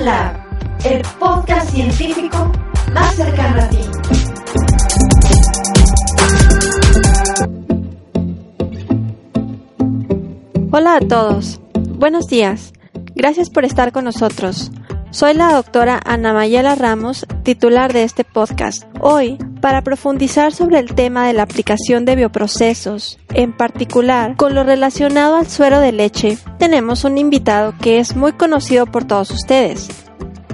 Lab, el podcast científico más cercano a ti. Hola a todos. Buenos días. Gracias por estar con nosotros. Soy la doctora Ana Mayela Ramos, titular de este podcast. Hoy, para profundizar sobre el tema de la aplicación de bioprocesos, en particular con lo relacionado al suero de leche, tenemos un invitado que es muy conocido por todos ustedes.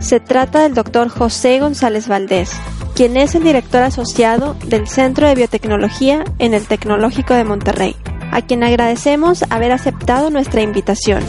Se trata del doctor José González Valdés, quien es el director asociado del Centro de Biotecnología en el Tecnológico de Monterrey, a quien agradecemos haber aceptado nuestra invitación.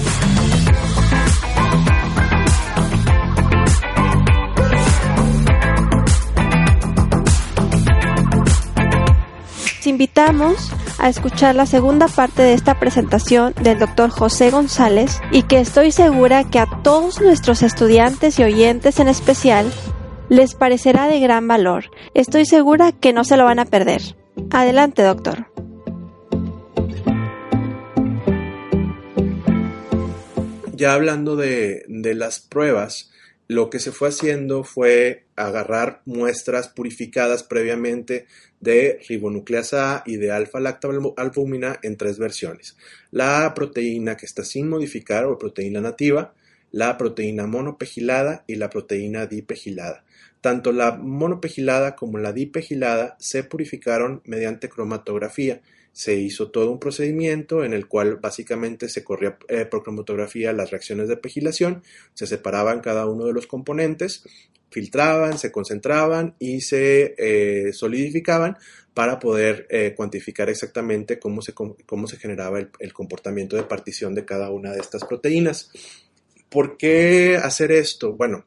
Invitamos a escuchar la segunda parte de esta presentación del doctor José González y que estoy segura que a todos nuestros estudiantes y oyentes en especial les parecerá de gran valor. Estoy segura que no se lo van a perder. Adelante, doctor. Ya hablando de, de las pruebas, lo que se fue haciendo fue agarrar muestras purificadas previamente de ribonucleasa A y de alfa-lactalbúmina en tres versiones. La proteína que está sin modificar o proteína nativa, la proteína monopegilada y la proteína dipegilada. Tanto la monopegilada como la dipegilada se purificaron mediante cromatografía se hizo todo un procedimiento en el cual básicamente se corría eh, por cromatografía las reacciones de pegilación, se separaban cada uno de los componentes, filtraban, se concentraban y se eh, solidificaban para poder eh, cuantificar exactamente cómo se, cómo se generaba el, comportamiento de partición de cada una de estas proteínas. ¿Por qué hacer esto? Bueno,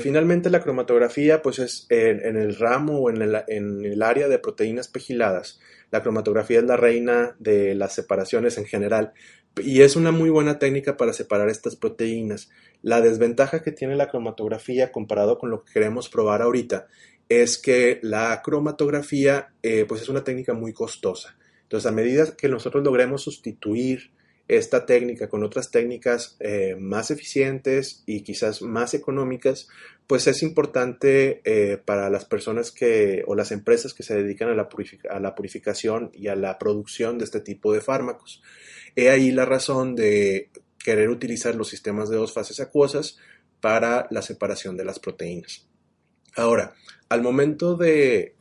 finalmente la cromatografía pues es en, el ramo o en el, en el área de proteínas pegiladas la cromatografía es la reina de las separaciones en general y es una muy buena técnica para separar estas proteínas. La desventaja que tiene la cromatografía comparado con lo que queremos probar ahorita es que la cromatografía eh, pues es una técnica muy costosa. Entonces, a medida que nosotros logremos sustituir esta técnica con otras técnicas eh, más eficientes y quizás más económicas, pues es importante eh, para las personas que o las empresas que se dedican a la, a la, purificación y a la producción de este tipo de fármacos. He ahí la razón de querer utilizar los sistemas de dos fases acuosas para la separación de las proteínas. Ahora, al momento de,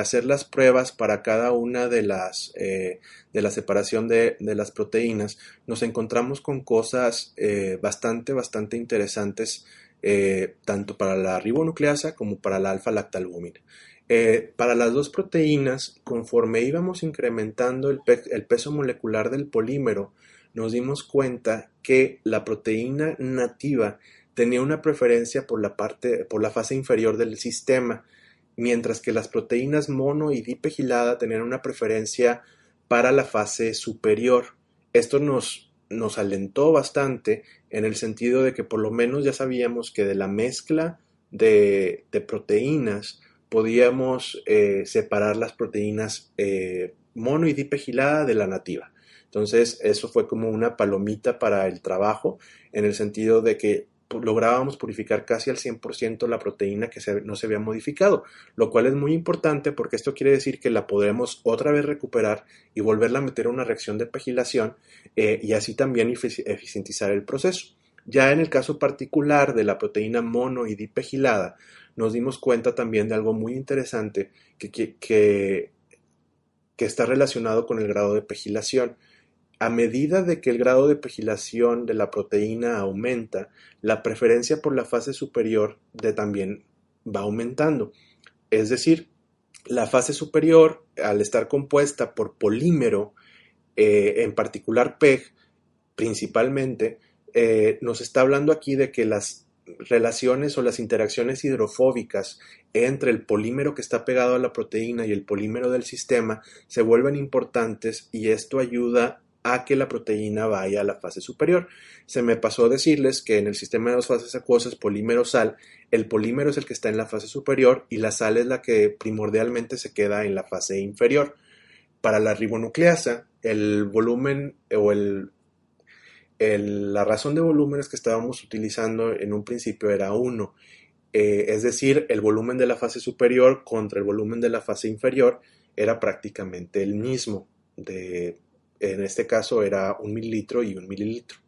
hacer las pruebas para cada una de las eh, de la separación de, las proteínas, nos encontramos con cosas eh, bastante, bastante interesantes, eh, tanto para la ribonucleasa como para la alfa-lactalbúmina. para las dos proteínas, conforme íbamos incrementando el peso molecular del polímero, nos dimos cuenta que la proteína nativa tenía una preferencia por la parte, por la fase inferior del sistema, mientras que las proteínas mono y dipegilada tenían una preferencia para la fase superior. Esto nos, nos alentó bastante en el sentido de que por lo menos ya sabíamos que de la mezcla de, proteínas podíamos eh, separar las proteínas eh, mono y dipegilada de la nativa. Entonces, eso fue como una palomita para el trabajo, en el sentido de que lográbamos purificar casi al 100% la proteína que no se había modificado, lo cual es muy importante porque esto quiere decir que la podremos otra vez recuperar y volverla a meter a una reacción de pegilación eh, y así también eficientizar el proceso. Ya en el caso particular de la proteína mono y dipegilada, nos dimos cuenta también de algo muy interesante que, está relacionado con el grado de pegilación a medida de que el grado de pegilación de la proteína aumenta, la preferencia por la fase superior de también va aumentando. Es decir, la fase superior, al estar compuesta por polímero, eh, en particular PEG, principalmente, eh, nos está hablando aquí de que las relaciones o las interacciones hidrofóbicas entre el polímero que está pegado a la proteína y el polímero del sistema se vuelven importantes y esto ayuda a que la proteína vaya a la fase superior. Se me pasó a decirles que en el sistema de dos fases acuosas polímero-sal, el polímero es el que está en la fase superior y la sal es la que primordialmente se queda en la fase inferior. Para la ribonucleasa, el volumen o el, la razón de volúmenes que estábamos utilizando en un principio era 1, eh, es decir, el volumen de la fase superior contra el volumen de la fase inferior era prácticamente el mismo. De, en este caso era un mililitro y un mililitro.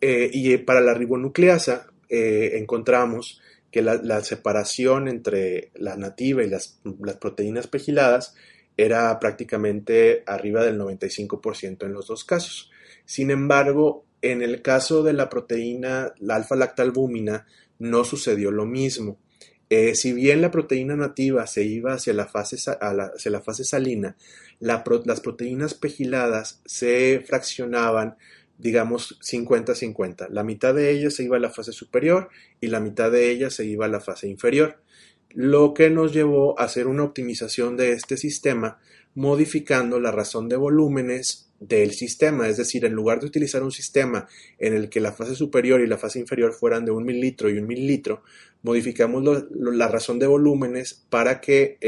Eh, y para la ribonucleasa encontramos que la, separación entre la nativa y las, las proteínas pegiladas era prácticamente arriba del 95% en los dos casos. Sin embargo, en el caso de la proteína, la alfa-lactalbúmina, no sucedió lo mismo. Eh, si bien la proteína nativa se iba hacia la fase, salina, las proteínas pegiladas se fraccionaban digamos 50-50. La mitad de ellas se iba a la fase superior y la mitad de ellas se iba a la fase inferior, lo que nos llevó a hacer una optimización de este sistema modificando la razón de volúmenes del sistema, es decir, en lugar de utilizar un sistema en el que la fase superior y la fase inferior fueran de un mililitro y un mililitro, modificamos la razón de volúmenes para que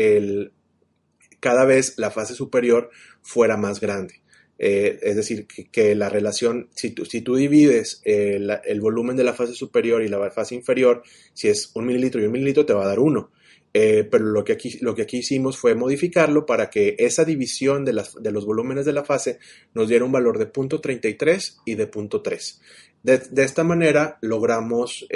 cada vez la fase superior fuera más grande. Eh, es decir, que, la relación, si tú, si divides eh, el volumen de la fase superior y la fase inferior, si es un mililitro y un mililitro, te va a dar uno. Eh, pero lo que, aquí, lo que aquí hicimos fue modificarlo para que esa división de, las, de los volúmenes de la fase nos diera un valor de 0.33 y de 0.3. De, de, esta manera logramos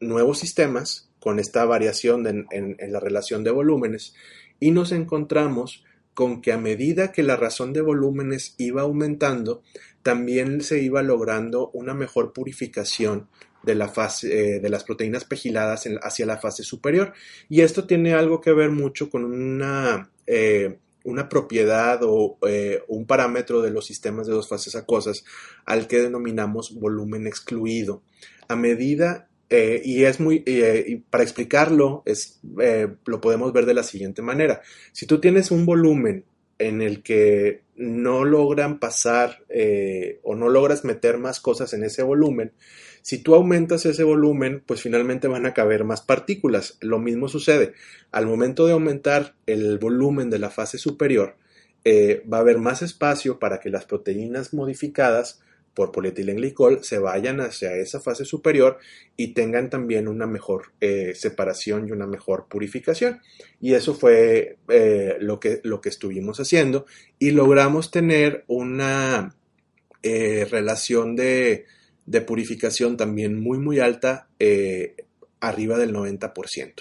nuevos sistemas con esta variación en, en la relación de volúmenes y nos encontramos con que a medida que la razón de volúmenes iba aumentando, también se iba logrando una mejor purificación de, la fase, eh, de las proteínas pegiladas hacia la fase superior. Y esto tiene algo que ver mucho con una, eh, una propiedad o eh, un parámetro de los sistemas de dos fases acuosas al que denominamos volumen excluido. A medida y es muy, para explicarlo, es, lo podemos ver de la siguiente manera. Si tú tienes un volumen en el que no logran pasar o no logras meter más cosas en ese volumen, si tú aumentas ese volumen, pues finalmente van a caber más partículas. Lo mismo sucede. Al momento de aumentar el volumen de la fase superior, va a haber más espacio para que las proteínas modificadas por polietilenglicol se vayan hacia esa fase superior y tengan también una mejor eh, separación y una mejor purificación. Y eso fue eh, lo, que, lo que estuvimos haciendo y logramos tener una eh, relación de, de, purificación también muy muy alta, arriba del 90%.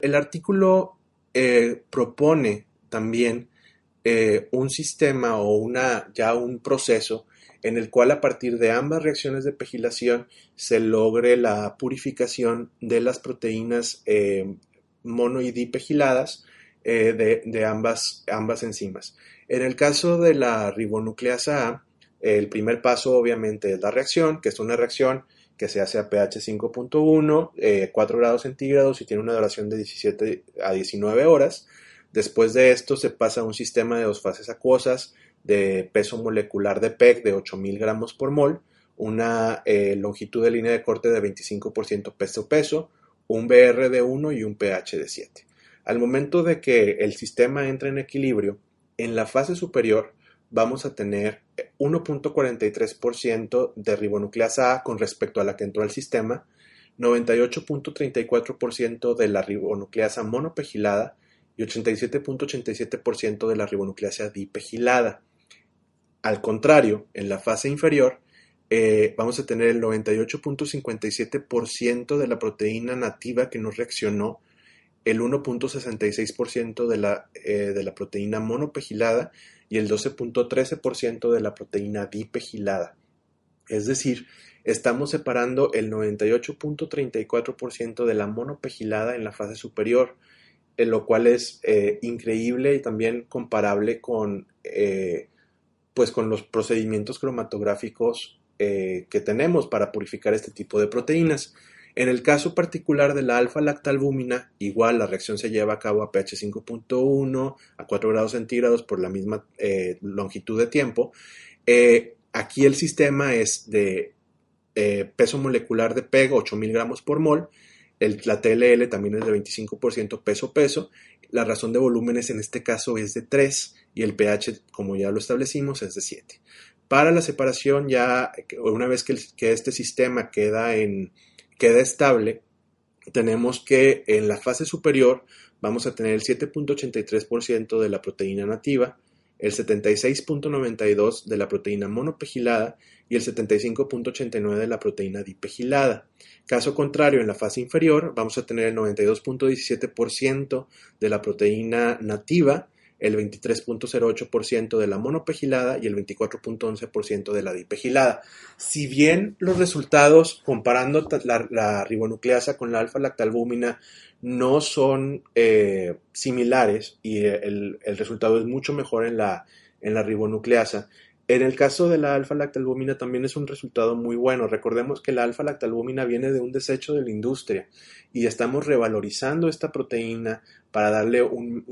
El artículo propone también un sistema o una, ya un proceso en el cual a partir de ambas reacciones de pegilación se logre la purificación de las proteínas eh, mono y dipegiladas eh, de, ambas, ambas enzimas. En el caso de la ribonucleasa A, el primer paso obviamente es la reacción, que es una reacción que se hace a pH 5.1, 4 grados centígrados y tiene una duración de 17 a 19 horas. Después de esto se pasa a un sistema de dos fases acuosas de peso molecular de PEG de 8000 gramos por mol, una eh, longitud de línea de corte de 25% peso-peso, un BR de 1 y un pH de 7. Al momento de que el sistema entre en equilibrio, en la fase superior vamos a tener 1.43% de ribonucleasa A con respecto a la que entró al sistema, 98.34% de la ribonucleasa monopegilada y 87.87% de la ribonucleasa dipegilada. Al contrario, en la fase inferior eh, vamos a tener el 98.57% de la proteína nativa que no reaccionó, el 1.66% de, la, eh, de la proteína monopegilada y el 12.13% de la proteína dipegilada. Es decir, estamos separando el 98.34% de la monopegilada en la fase superior, en lo cual es eh, increíble y también comparable con pues con los procedimientos cromatográficos eh, que tenemos para purificar este tipo de proteínas. En el caso particular de la alfa-lactalbúmina, igual la reacción se lleva a cabo a pH 5.1 a 4 grados centígrados por la misma eh, longitud de tiempo. Eh, aquí el sistema es de peso molecular de PEG 8000 gramos por mol. El, la TLL también es de 25% peso-peso. La razón de volúmenes en este caso es de 3 y el pH, como ya lo establecimos, es de 7. Para la separación ya, una vez que, este sistema queda, en, queda estable, tenemos que en la fase superior vamos a tener el 7.83% de la proteína nativa, el 76.92 de la proteína monopegilada y el 75.89 de la proteína dipegilada. Caso contrario, en la fase inferior vamos a tener el 92.17% de la proteína nativa, el 23.08% de la monopegilada y el 24.11% de la dipegilada. Si bien los resultados comparando la, ribonucleasa con la alfa-lactalbúmina no son eh, similares y el, resultado es mucho mejor en la, en la ribonucleasa, en el caso de la alfa-lactalbúmina también es un resultado muy bueno. Recordemos que la alfa-lactalbúmina viene de un desecho de la industria y estamos revalorizando esta proteína para darle un,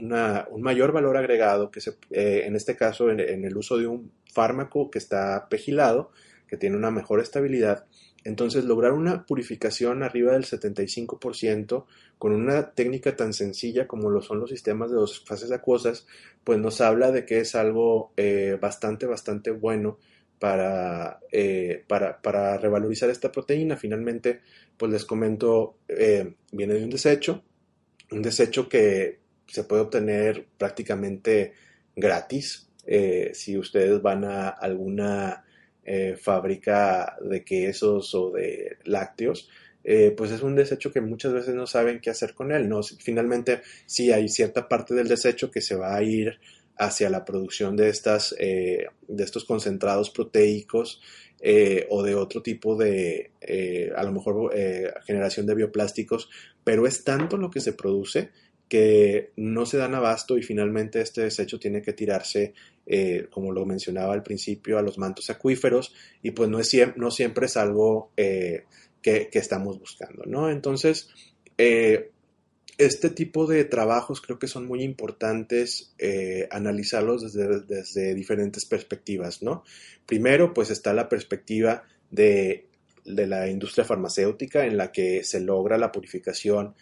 mayor valor agregado, que se, eh, en este caso en, el uso de un fármaco que está pegilado, que tiene una mejor estabilidad entonces, lograr una purificación arriba del 75% con una técnica tan sencilla como lo son los sistemas de dos fases acuosas, pues nos habla de que es algo eh, bastante, bastante bueno para, eh, para, para, revalorizar esta proteína. Finalmente, pues les comento, eh, viene de un desecho, un desecho que se puede obtener prácticamente gratis si ustedes van a alguna eh, fábrica de quesos o de lácteos, eh, pues es un desecho que muchas veces no saben qué hacer con él. ¿no? Finalmente, sí hay cierta parte del desecho que se va a ir hacia la producción de, estas, eh, de estos concentrados proteicos o de otro tipo de, a lo mejor, generación de bioplásticos, pero es tanto lo que se produce que no se dan abasto y finalmente este desecho tiene que tirarse, eh, como lo mencionaba al principio, a los mantos acuíferos y pues no, es, no siempre es algo eh, que, estamos buscando, ¿no? Entonces, eh, este tipo de trabajos creo que son muy importantes analizarlos desde, desde, diferentes perspectivas, ¿no? Primero, pues está la perspectiva de, de, la industria farmacéutica en la que se logra la purificación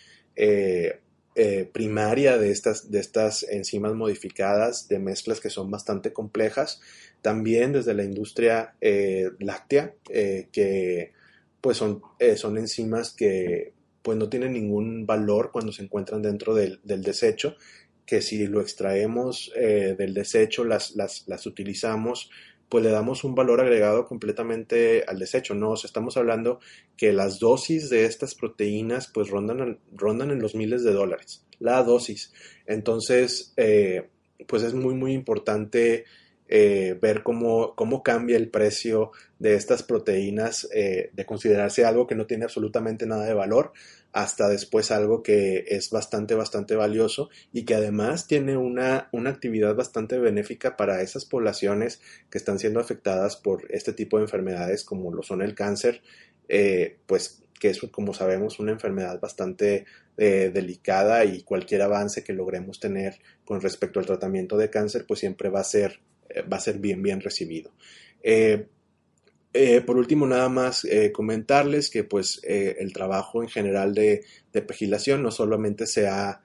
primaria de estas, de estas enzimas modificadas, de mezclas que son bastante complejas. También desde la industria eh, láctea, eh, que pues son, son enzimas que pues no tienen ningún valor cuando se encuentran dentro del, desecho, que si lo extraemos del desecho, las, las, las utilizamos pues le damos un valor agregado completamente al desecho, ¿no? estamos hablando que las dosis de estas proteínas pues rondan, rondan en los miles de dólares, la dosis. Entonces, eh, pues es muy, muy importante eh, ver cómo, cómo, cambia el precio de estas proteínas, eh, de considerarse algo que no tiene absolutamente nada de valor, hasta después algo que es bastante, bastante valioso y que además tiene una, una actividad bastante benéfica para esas poblaciones que están siendo afectadas por este tipo de enfermedades como lo son el cáncer, eh, pues que es, como sabemos, una enfermedad bastante eh, delicada y cualquier avance que logremos tener con respecto al tratamiento de cáncer, pues siempre va a ser, eh, va a ser bien, bien recibido. Por último, nada más eh, comentarles que pues eh, el trabajo en general de, de, pegilación no solamente se ha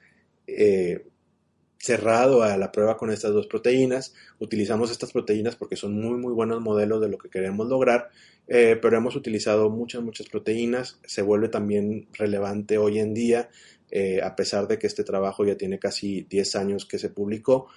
cerrado a la prueba con estas dos proteínas, utilizamos estas proteínas porque son muy muy buenos modelos de lo que queremos lograr, pero hemos utilizado muchas muchas proteínas, se vuelve también relevante hoy en día, a pesar de que este trabajo ya tiene casi 10 años que se publicó,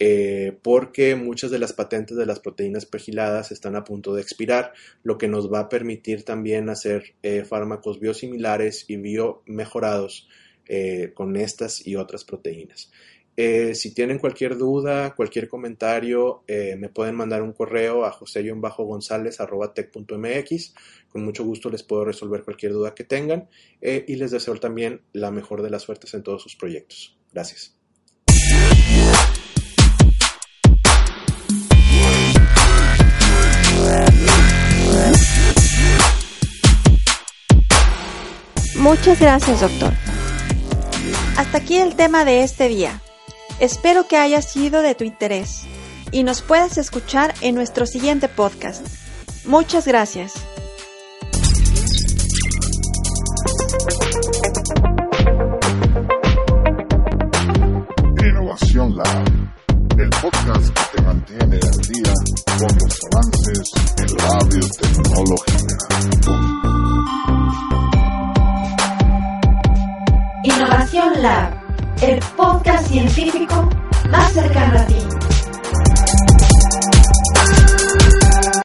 eh, porque muchas de las patentes de las proteínas pergiladas están a punto de expirar, lo que nos va a permitir también hacer eh, fármacos biosimilares y biomejorados eh, con estas y otras proteínas. si tienen cualquier duda, cualquier comentario, me pueden mandar un correo a josé-gonzález.tech.mx. Con mucho gusto les puedo resolver cualquier duda que tengan y les deseo también la mejor de las suertes en todos sus proyectos. Gracias. Muchas gracias, doctor. Hasta aquí el tema de este día. Espero que haya sido de tu interés y nos puedas escuchar en nuestro siguiente podcast. Muchas gracias. Innovación el podcast que te mantiene al día con los avances en radio tecnológica. Innovación Lab, el podcast científico más cercano a ti.